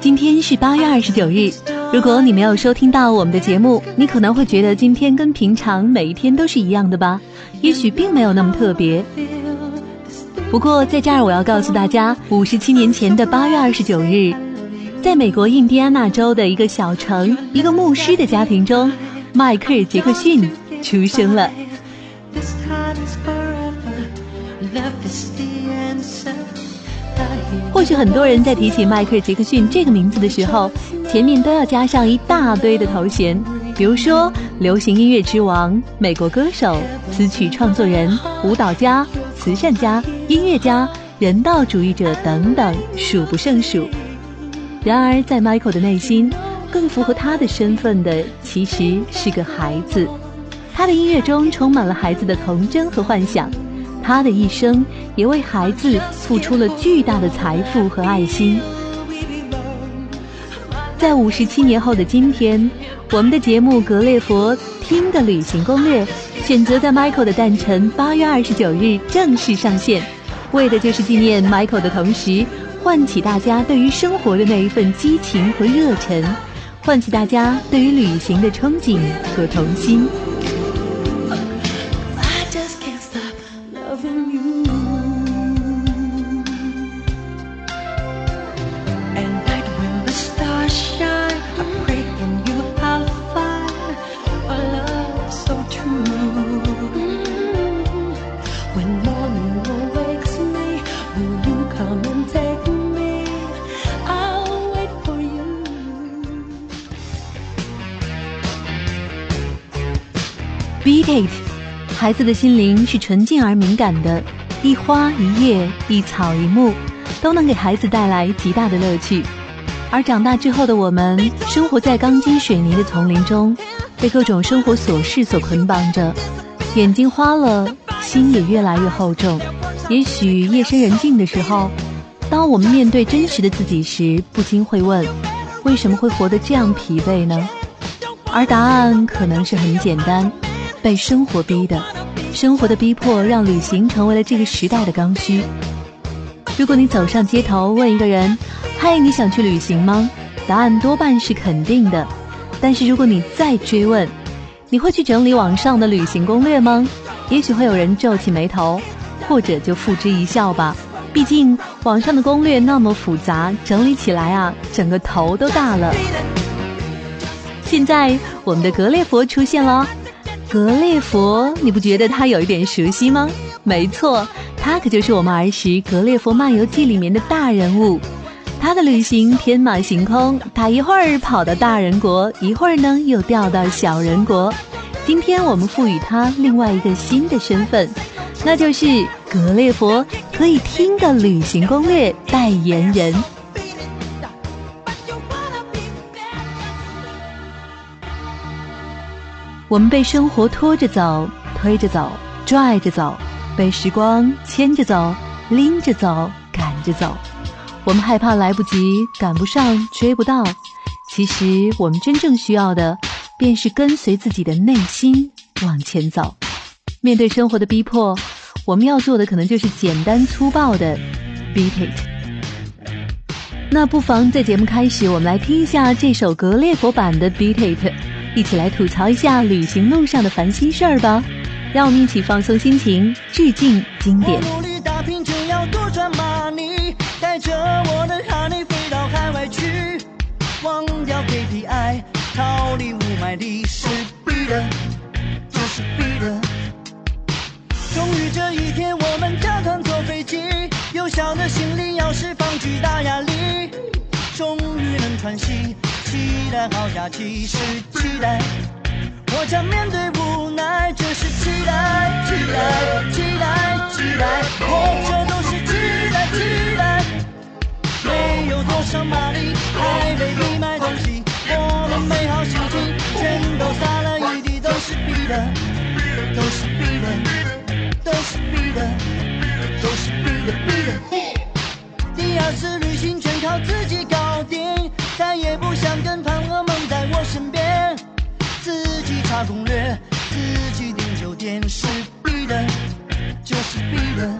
今天是八月二十九日。如果你没有收听到我们的节目，你可能会觉得今天跟平常每一天都是一样的吧？也许并没有那么特别。不过在这儿我要告诉大家，五十七年前的八月二十九日，在美国印第安纳州的一个小城，一个牧师的家庭中，迈克尔·杰克逊出生了。或许很多人在提起迈克尔·杰克逊这个名字的时候，前面都要加上一大堆的头衔，比如说流行音乐之王、美国歌手、词曲创作人、舞蹈家、慈善家、音乐家、人道主义者等等，数不胜数。然而，在 Michael 的内心，更符合他的身份的其实是个孩子。他的音乐中充满了孩子的童真和幻想。他的一生也为孩子付出了巨大的财富和爱心。在五十七年后的今天，我们的节目《格列佛听的旅行攻略》选择在 Michael 的诞辰八月二十九日正式上线，为的就是纪念 Michael 的同时，唤起大家对于生活的那一份激情和热忱，唤起大家对于旅行的憧憬和童心。Beat it！孩子的心灵是纯净而敏感的，一花一叶一草一木，都能给孩子带来极大的乐趣。而长大之后的我们，生活在钢筋水泥的丛林中，被各种生活琐事所捆绑着，眼睛花了，心也越来越厚重。也许夜深人静的时候，当我们面对真实的自己时，不禁会问：为什么会活得这样疲惫呢？而答案可能是很简单。被生活逼的，生活的逼迫让旅行成为了这个时代的刚需。如果你走上街头问一个人：“嗨，你想去旅行吗？”答案多半是肯定的。但是如果你再追问：“你会去整理网上的旅行攻略吗？”也许会有人皱起眉头，或者就付之一笑吧。毕竟网上的攻略那么复杂，整理起来啊，整个头都大了。现在我们的格列佛出现了。格列佛，你不觉得他有一点熟悉吗？没错，他可就是我们儿时《格列佛漫游记》里面的大人物。他的旅行天马行空，他一会儿跑到大人国，一会儿呢又掉到小人国。今天我们赋予他另外一个新的身份，那就是格列佛可以听的旅行攻略代言人。我们被生活拖着走，推着走，拽着走，被时光牵着走，拎着走，赶着走。我们害怕来不及，赶不上，追不到。其实我们真正需要的，便是跟随自己的内心往前走。面对生活的逼迫，我们要做的可能就是简单粗暴的 beat it。那不妨在节目开始，我们来听一下这首格列佛版的 beat it。一起来吐槽一下旅行路上的烦心事儿吧，让我们一起放松心情，致敬经典。我努力打拼就要多赚 money，带着我的 honey 飞到海外去，忘掉 KPI，逃离雾霾里是逼的，就是逼的。终于这一天，我们驾船坐飞机，有效的心灵要释放巨大压力，终于能喘息。期待好假期是期待，我将面对无奈，这是期待，期待，期待，期待，活着都是期待，期待。没有多少马力，还未必买东西，我们美好心情全都洒了一地，都是逼的，都是逼的，都是逼的，都是逼的，逼的。第二次旅行全靠自己搞查攻略，自己订酒店，是必的，就是必的。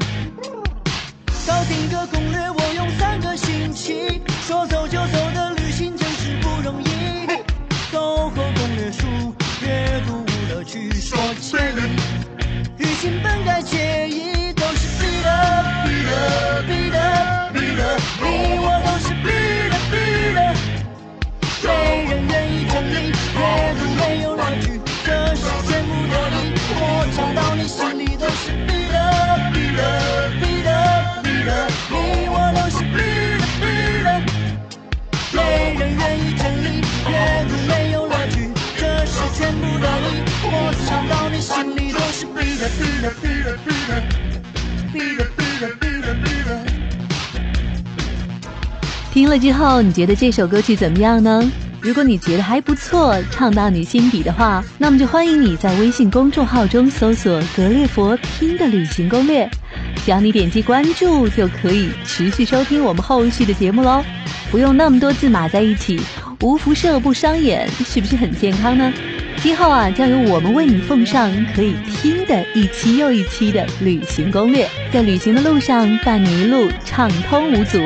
搞定个攻略，我用三个星期。说走就走的旅行真是不容易。购后攻略书，阅读无乐趣，说惬意。旅行本该惬意，都是必的，逼的，逼的，逼的，听了之后，你觉得这首歌曲怎么样呢？如果你觉得还不错，唱到你心底的话，那么就欢迎你在微信公众号中搜索“格列佛听的旅行攻略”，只要你点击关注，就可以持续收听我们后续的节目喽。不用那么多字码在一起，无辐射不伤眼，是不是很健康呢？今后啊，将由我们为你奉上可以听的一期又一期的旅行攻略，在旅行的路上伴你一路畅通无阻。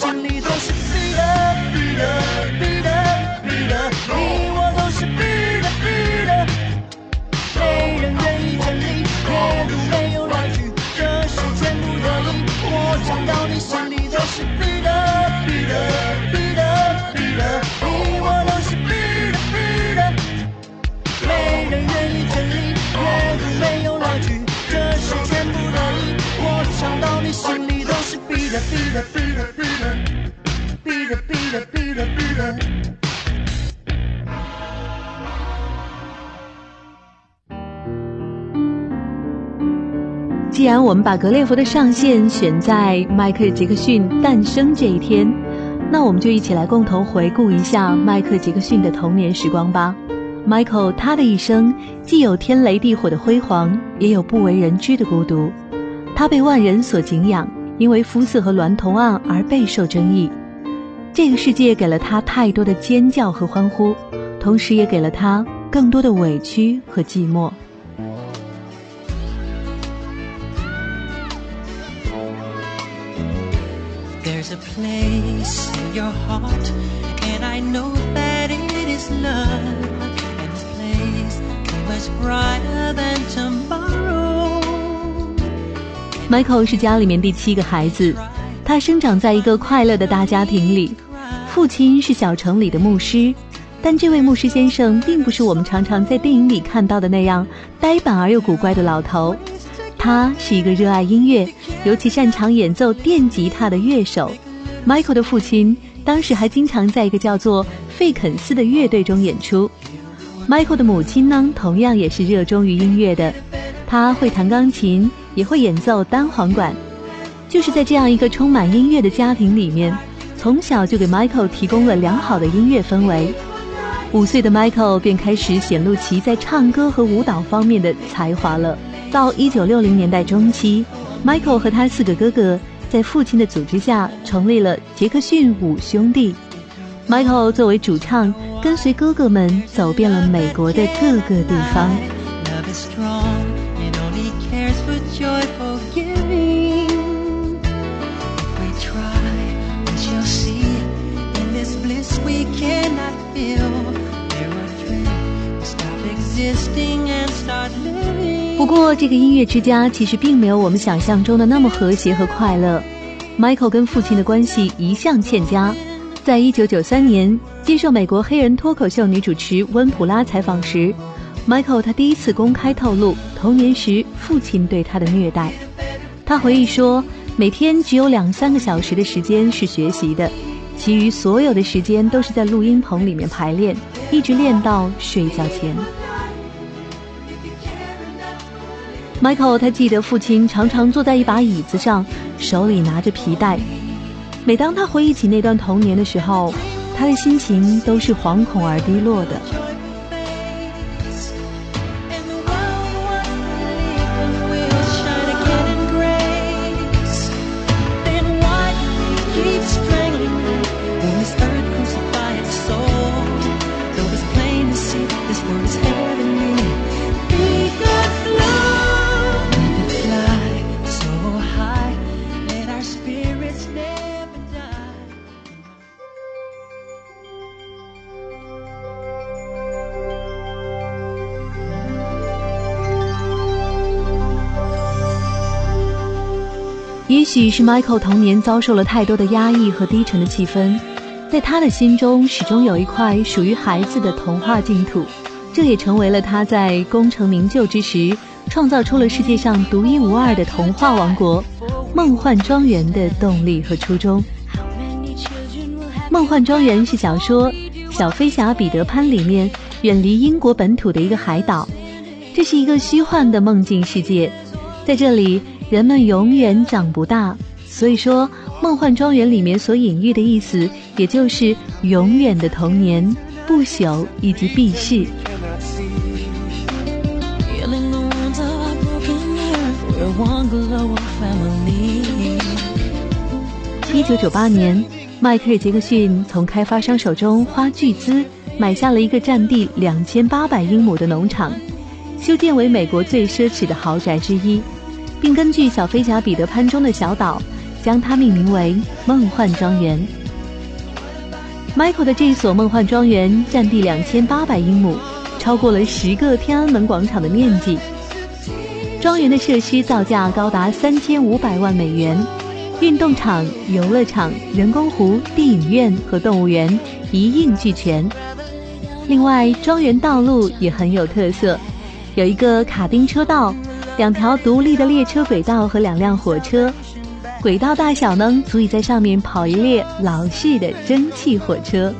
唱既然我们把格列佛的上线选在迈克尔·杰克逊诞生这一天，那我们就一起来共同回顾一下迈克尔·杰克逊的童年时光吧。Michael 他的一生既有天雷地火的辉煌，也有不为人知的孤独。他被万人所敬仰，因为肤色和娈童案而备受争议。这个世界给了他太多的尖叫和欢呼，同时也给了他更多的委屈和寂寞。There's a place in your heart, and I know that it is love. And this place is much brighter than tomorrow. Michael 是家里面第七个孩子，他生长在一个快乐的大家庭里，父亲是小城里的牧师，但这位牧师先生并不是我们常常在电影里看到的那样呆板而又古怪的老头，他是一个热爱音乐，尤其擅长演奏电吉他的乐手。Michael 的父亲当时还经常在一个叫做费肯斯的乐队中演出。Michael 的母亲呢，同样也是热衷于音乐的，他会弹钢琴，也会演奏单簧管。就是在这样一个充满音乐的家庭里面，从小就给 Michael 提供了良好的音乐氛围。五岁的 Michael 便开始显露其在唱歌和舞蹈方面的才华了。到一九六零年代中期，Michael 和他四个哥哥在父亲的组织下成立了杰克逊五兄弟。Michael 作为主唱，跟随哥哥们走遍了美国的各个地方。不过，这个音乐之家其实并没有我们想象中的那么和谐和快乐。Michael 跟父亲的关系一向欠佳。在一九九三年接受美国黑人脱口秀女主持温普拉采访时，Michael 他第一次公开透露童年时父亲对他的虐待。他回忆说，每天只有两三个小时的时间是学习的，其余所有的时间都是在录音棚里面排练，一直练到睡觉前。Michael 他记得父亲常常坐在一把椅子上，手里拿着皮带。每当他回忆起那段童年的时候，他的心情都是惶恐而低落的。许是 Michael 童年遭受了太多的压抑和低沉的气氛，在他的心中始终有一块属于孩子的童话净土，这也成为了他在功成名就之时创造出了世界上独一无二的童话王国——梦幻庄园的动力和初衷。梦幻庄园是小说《小飞侠彼得潘》里面远离英国本土的一个海岛，这是一个虚幻的梦境世界，在这里。人们永远长不大，所以说梦幻庄园里面所隐喻的意思，也就是永远的童年、不朽以及避世。一九九八年，迈克尔·杰克逊从开发商手中花巨资买下了一个占地两千八百英亩的农场，修建为美国最奢侈的豪宅之一。并根据小飞侠彼得潘中的小岛，将它命名为梦幻庄园。Michael 的这所梦幻庄园占地两千八百英亩，超过了十个天安门广场的面积。庄园的设施造价高达三千五百万美元，运动场、游乐场、人工湖、电影院和动物园一应俱全。另外，庄园道路也很有特色，有一个卡丁车道。两条独立的列车轨道和两辆火车，轨道大小呢，足以在上面跑一列老式的蒸汽火车。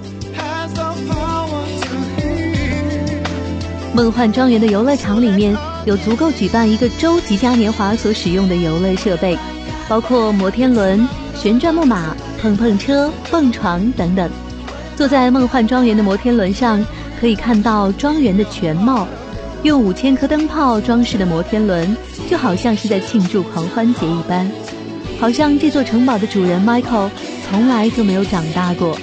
梦幻庄园的游乐场里面有足够举办一个周级嘉年华所使用的游乐设备，包括摩天轮、旋转木马、碰碰车、蹦床等等。坐在梦幻庄园的摩天轮上，可以看到庄园的全貌。用五千颗灯泡装饰的摩天轮，就好像是在庆祝狂欢节一般，好像这座城堡的主人 Michael 从来就没有长大过。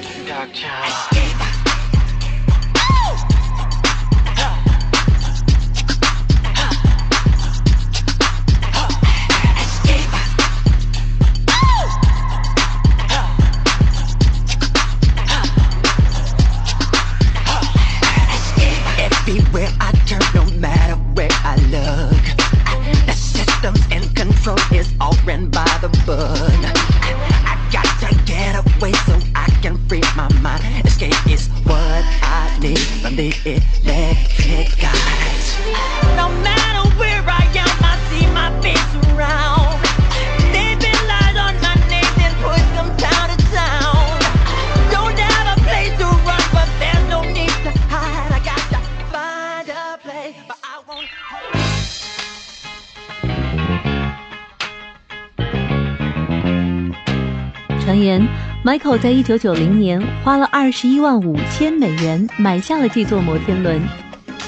传言，Michael 在一九九零年花了二十一万五千美元买下了这座摩天轮。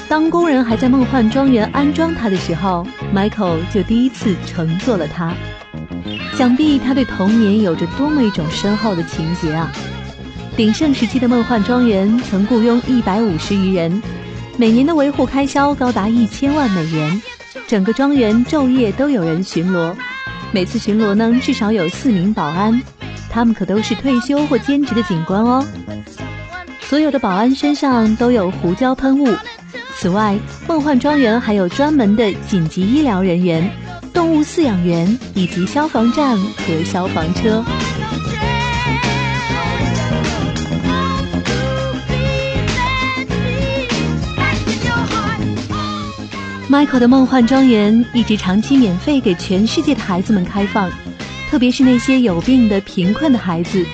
当工人还在梦幻庄园安装它的时候，Michael 就第一次乘坐了它。想必他对童年有着多么一种深厚的情结啊！鼎盛时期的梦幻庄园曾雇佣一百五十余人，每年的维护开销高达一千万美元。整个庄园昼夜都有人巡逻，每次巡逻呢至少有四名保安，他们可都是退休或兼职的警官哦。所有的保安身上都有胡椒喷雾。此外，梦幻庄园还有专门的紧急医疗人员、动物饲养员以及消防站和消防车。Michael 的梦幻庄园一直长期免费给全世界的孩子们开放，特别是那些有病的贫困的孩子。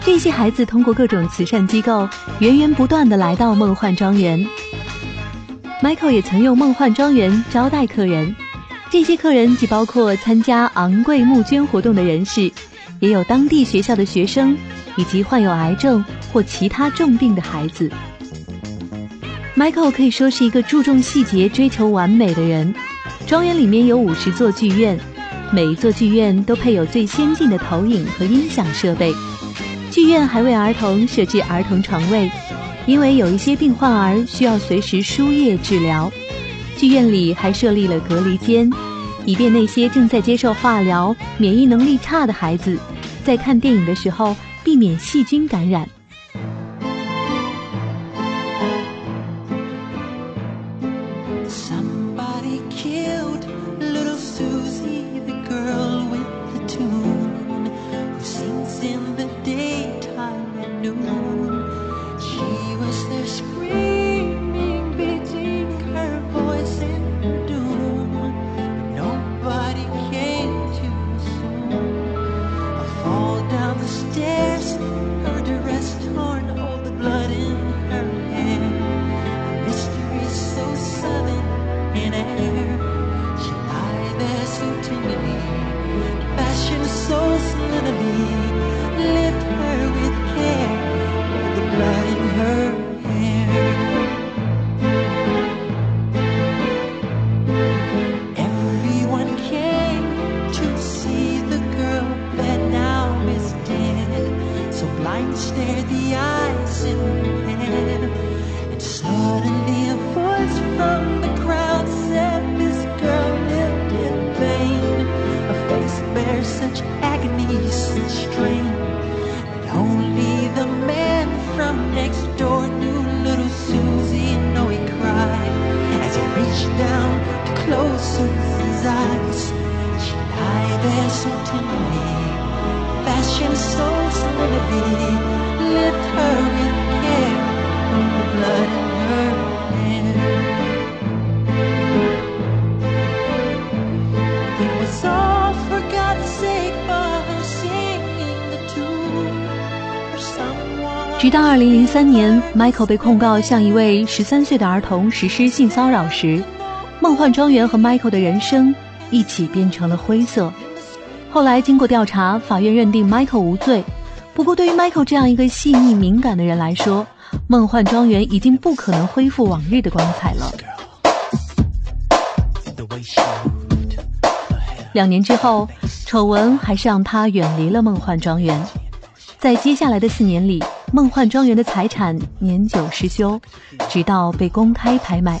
这些孩子通过各种慈善机构源源不断的来到梦幻庄园。Michael 也曾用梦幻庄园招待客人，这些客人既包括参加昂贵募捐活动的人士，也有当地学校的学生，以及患有癌症或其他重病的孩子。Michael 可以说是一个注重细节、追求完美的人。庄园里面有五十座剧院，每一座剧院都配有最先进的投影和音响设备。剧院还为儿童设置儿童床位，因为有一些病患儿需要随时输液治疗。剧院里还设立了隔离间，以便那些正在接受化疗、免疫能力差的孩子，在看电影的时候避免细菌感染。直到二零零三年，Michael 被控告向一位十三岁的儿童实施性骚扰时，梦幻庄园和 Michael 的人生一起变成了灰色。后来经过调查，法院认定 Michael 无罪。不过，对于 Michael 这样一个细腻敏感的人来说，梦幻庄园已经不可能恢复往日的光彩了。两年之后，丑闻还是让他远离了梦幻庄园。在接下来的四年里，梦幻庄园的财产年久失修，直到被公开拍卖。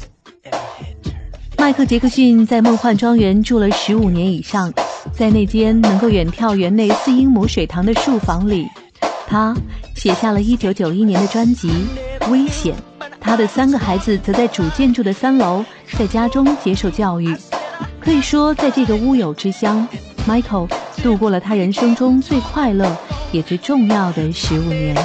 迈克·杰克逊在梦幻庄园住了十五年以上，在那间能够远眺园内四英亩水塘的树房里，他写下了一九九一年的专辑《危险》。他的三个孩子则在主建筑的三楼，在家中接受教育。可以说，在这个乌有之乡，Michael 度过了他人生中最快乐。也最重要的十五年。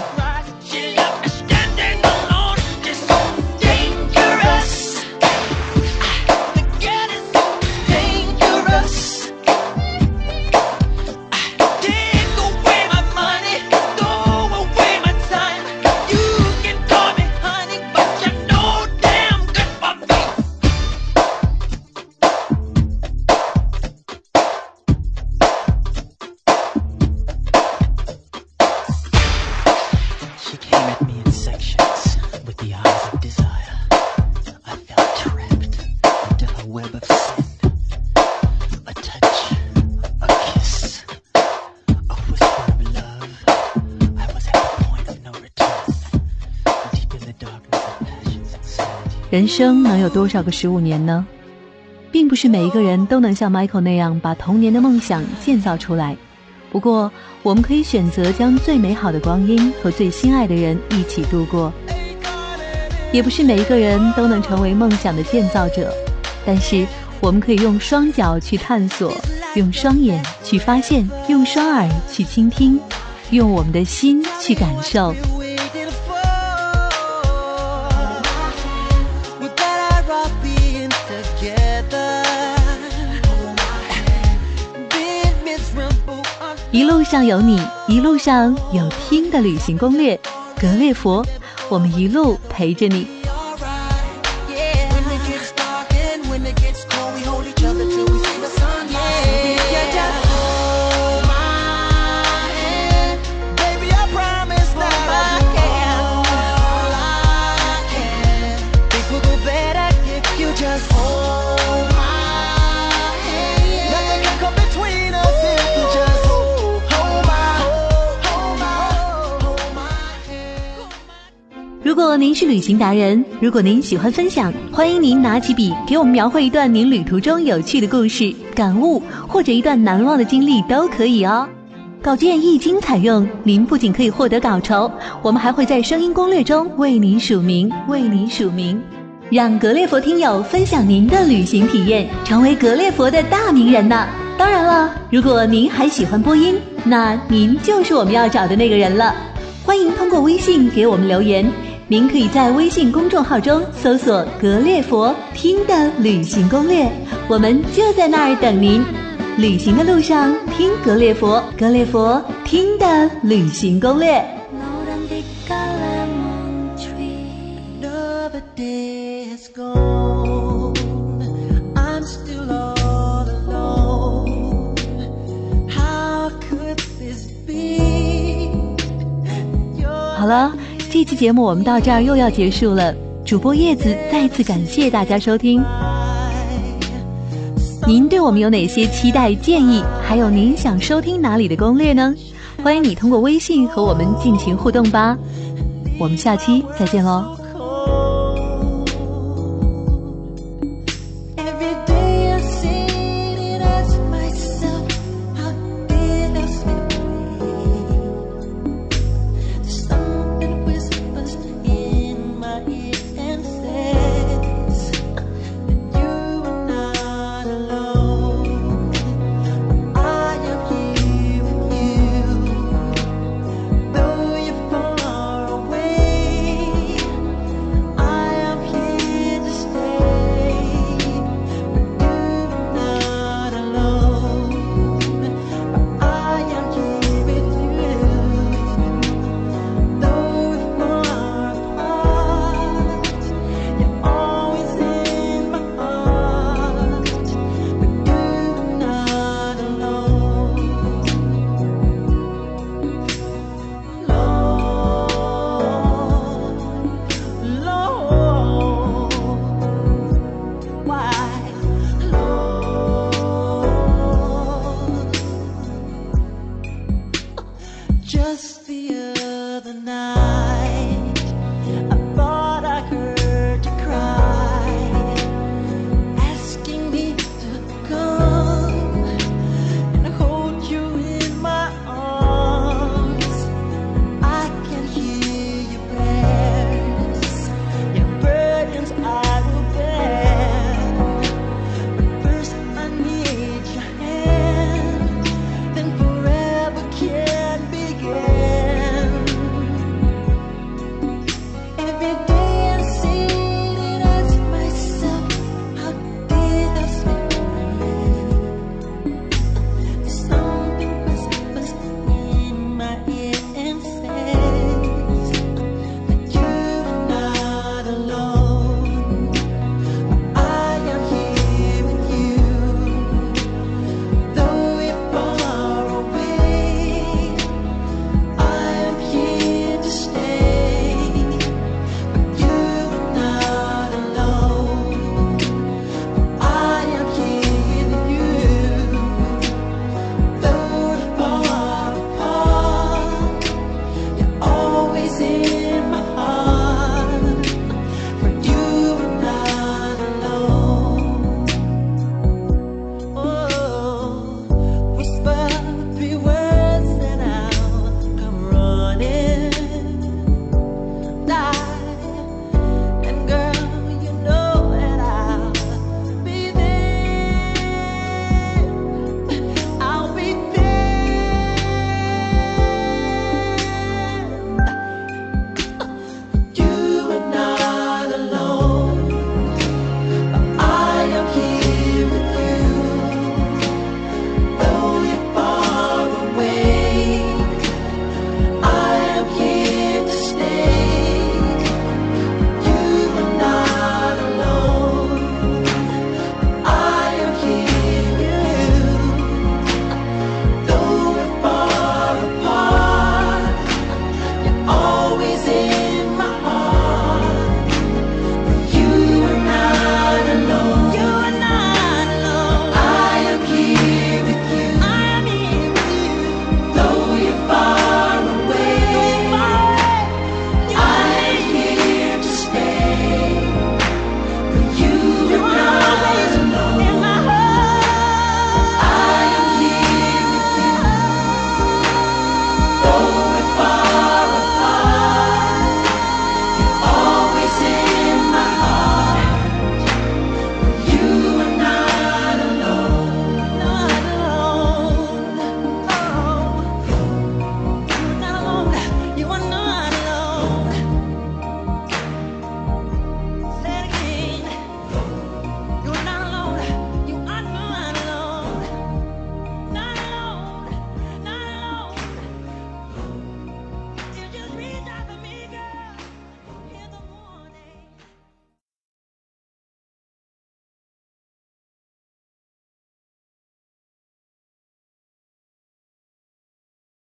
人生能有多少个十五年呢？并不是每一个人都能像 Michael 那样把童年的梦想建造出来。不过，我们可以选择将最美好的光阴和最心爱的人一起度过。也不是每一个人都能成为梦想的建造者，但是我们可以用双脚去探索，用双眼去发现，用双耳去倾听，用我们的心去感受。一路上有你，一路上有听的旅行攻略，格列佛，我们一路陪着你。如果您是旅行达人，如果您喜欢分享，欢迎您拿起笔给我们描绘一段您旅途中有趣的故事、感悟，或者一段难忘的经历都可以哦。稿件一经采用，您不仅可以获得稿酬，我们还会在声音攻略中为您署名，为您署名，让格列佛听友分享您的旅行体验，成为格列佛的大名人呢。当然了，如果您还喜欢播音，那您就是我们要找的那个人了。欢迎通过微信给我们留言。您可以在微信公众号中搜索“格列佛听的旅行攻略”，我们就在那儿等您。旅行的路上听格列佛，格列佛听的旅行攻略。好了。这期节目我们到这儿又要结束了，主播叶子再次感谢大家收听。您对我们有哪些期待建议？还有您想收听哪里的攻略呢？欢迎你通过微信和我们进行互动吧。我们下期再见喽。